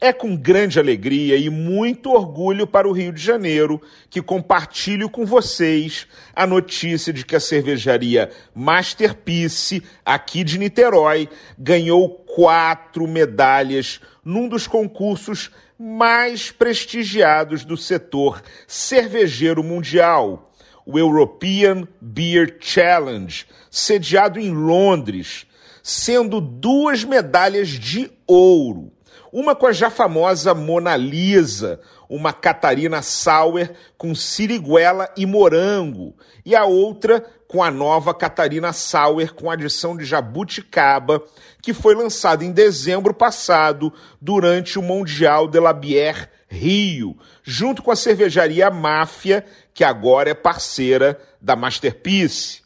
É com grande alegria e muito orgulho para o Rio de Janeiro que compartilho com vocês a notícia de que a cervejaria Masterpiece, aqui de Niterói, ganhou quatro medalhas num dos concursos mais prestigiados do setor cervejeiro mundial, o European Beer Challenge, sediado em Londres, sendo duas medalhas de ouro. Uma com a já famosa Mona Lisa, uma Catarina Sauer com siriguela e morango, e a outra com a nova Catarina Sauer com adição de jabuticaba, que foi lançada em dezembro passado durante o Mundial de la Bière Rio, junto com a cervejaria Máfia, que agora é parceira da Masterpiece.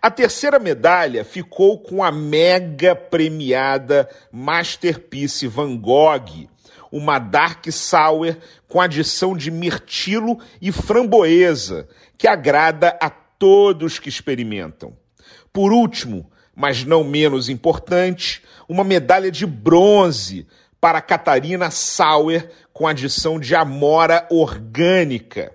A terceira medalha ficou com a mega premiada Masterpiece Van Gogh, uma Dark Sour com adição de mirtilo e framboesa, que agrada a todos que experimentam. Por último, mas não menos importante, uma medalha de bronze para Catarina Sauer com adição de amora orgânica.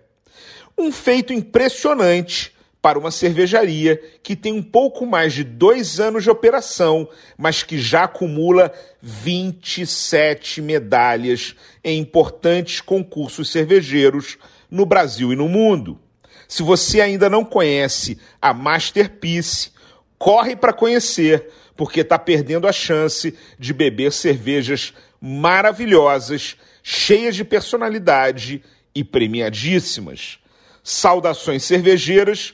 Um feito impressionante para uma cervejaria que tem um pouco mais de dois anos de operação, mas que já acumula 27 medalhas em importantes concursos cervejeiros no Brasil e no mundo. Se você ainda não conhece a Masterpiece, corre para conhecer, porque está perdendo a chance de beber cervejas maravilhosas, cheias de personalidade e premiadíssimas. Saudações cervejeiras